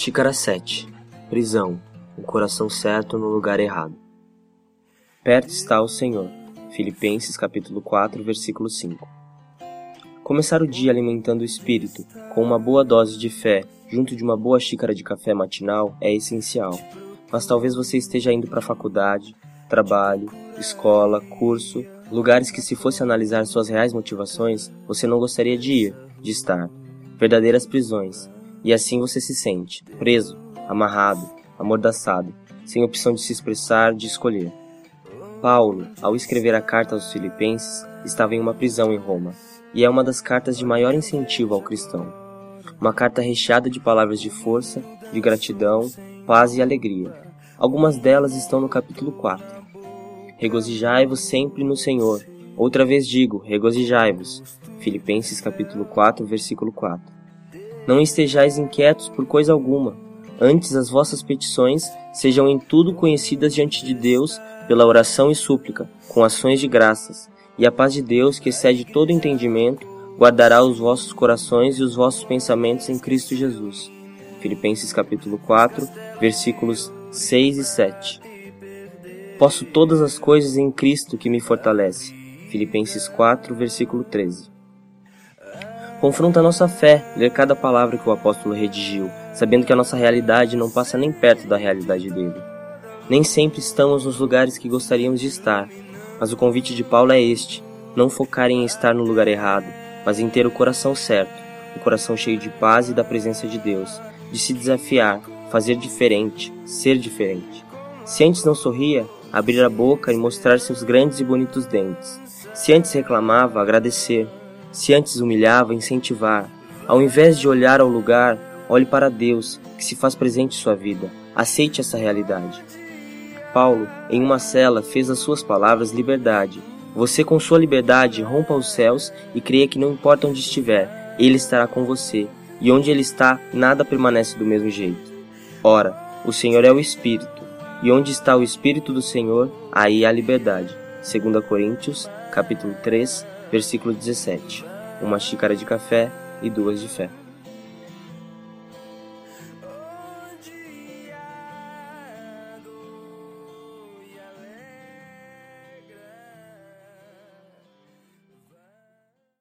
Xícara 7 Prisão O coração certo no lugar errado. Perto está o Senhor. Filipenses capítulo 4, versículo 5. Começar o dia alimentando o espírito com uma boa dose de fé, junto de uma boa xícara de café matinal, é essencial. Mas talvez você esteja indo para a faculdade, trabalho, escola, curso, lugares que se fosse analisar suas reais motivações, você não gostaria de ir, de estar. Verdadeiras prisões, e assim você se sente, preso, amarrado, amordaçado, sem opção de se expressar, de escolher. Paulo, ao escrever a carta aos Filipenses, estava em uma prisão em Roma, e é uma das cartas de maior incentivo ao cristão. Uma carta recheada de palavras de força, de gratidão, paz e alegria. Algumas delas estão no capítulo 4. Regozijai-vos sempre no Senhor. Outra vez digo, regozijai-vos. Filipenses capítulo 4, versículo 4. Não estejais inquietos por coisa alguma. Antes as vossas petições sejam em tudo conhecidas diante de Deus pela oração e súplica, com ações de graças. E a paz de Deus, que excede todo entendimento, guardará os vossos corações e os vossos pensamentos em Cristo Jesus. Filipenses capítulo 4, versículos 6 e 7. Posso todas as coisas em Cristo que me fortalece. Filipenses 4, versículo 13. Confronta a nossa fé, ler cada palavra que o apóstolo redigiu, sabendo que a nossa realidade não passa nem perto da realidade dele. Nem sempre estamos nos lugares que gostaríamos de estar, mas o convite de Paulo é este: não focar em estar no lugar errado, mas em ter o coração certo, o coração cheio de paz e da presença de Deus, de se desafiar, fazer diferente, ser diferente. Se antes não sorria, abrir a boca e mostrar seus grandes e bonitos dentes. Se antes reclamava, agradecer, se antes humilhava, incentivar. Ao invés de olhar ao lugar, olhe para Deus, que se faz presente em sua vida. Aceite essa realidade. Paulo, em uma cela, fez as suas palavras liberdade. Você, com sua liberdade, rompa os céus e creia que não importa onde estiver, Ele estará com você. E onde Ele está, nada permanece do mesmo jeito. Ora, o Senhor é o Espírito, e onde está o Espírito do Senhor, aí há liberdade. 2 Coríntios, capítulo 3, versículo 17. Uma xícara de café e duas de fé.